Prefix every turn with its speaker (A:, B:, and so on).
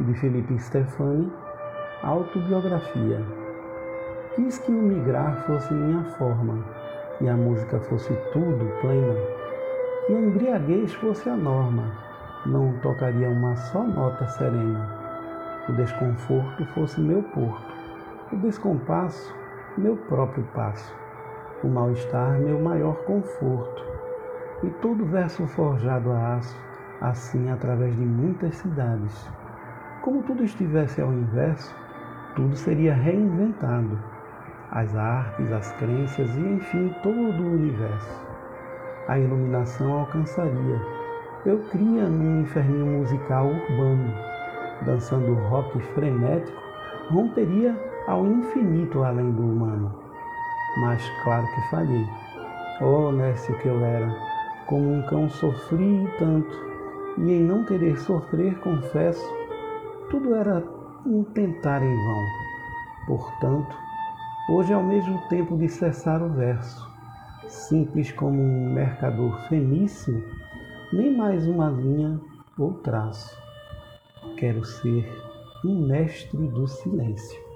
A: de Felipe Stefani, Autobiografia. Quis que o migrar fosse minha forma, e a música fosse tudo plena, que a embriaguez fosse a norma, não tocaria uma só nota serena. O desconforto fosse meu porto, o descompasso, meu próprio passo, o mal-estar, meu maior conforto, e todo verso forjado a aço, assim através de muitas cidades. Como tudo estivesse ao inverso, tudo seria reinventado. As artes, as crenças e, enfim, todo o universo. A iluminação alcançaria. Eu cria num inferninho musical urbano, dançando rock frenético, romperia ao infinito além do humano. Mas claro que falhei. Oh, Nécio que eu era, como um cão sofri tanto, e em não querer sofrer, confesso, tudo era um tentar em vão. Portanto, hoje é o mesmo tempo de cessar o verso. Simples como um mercador fenício, nem mais uma linha ou traço. Quero ser um mestre do silêncio.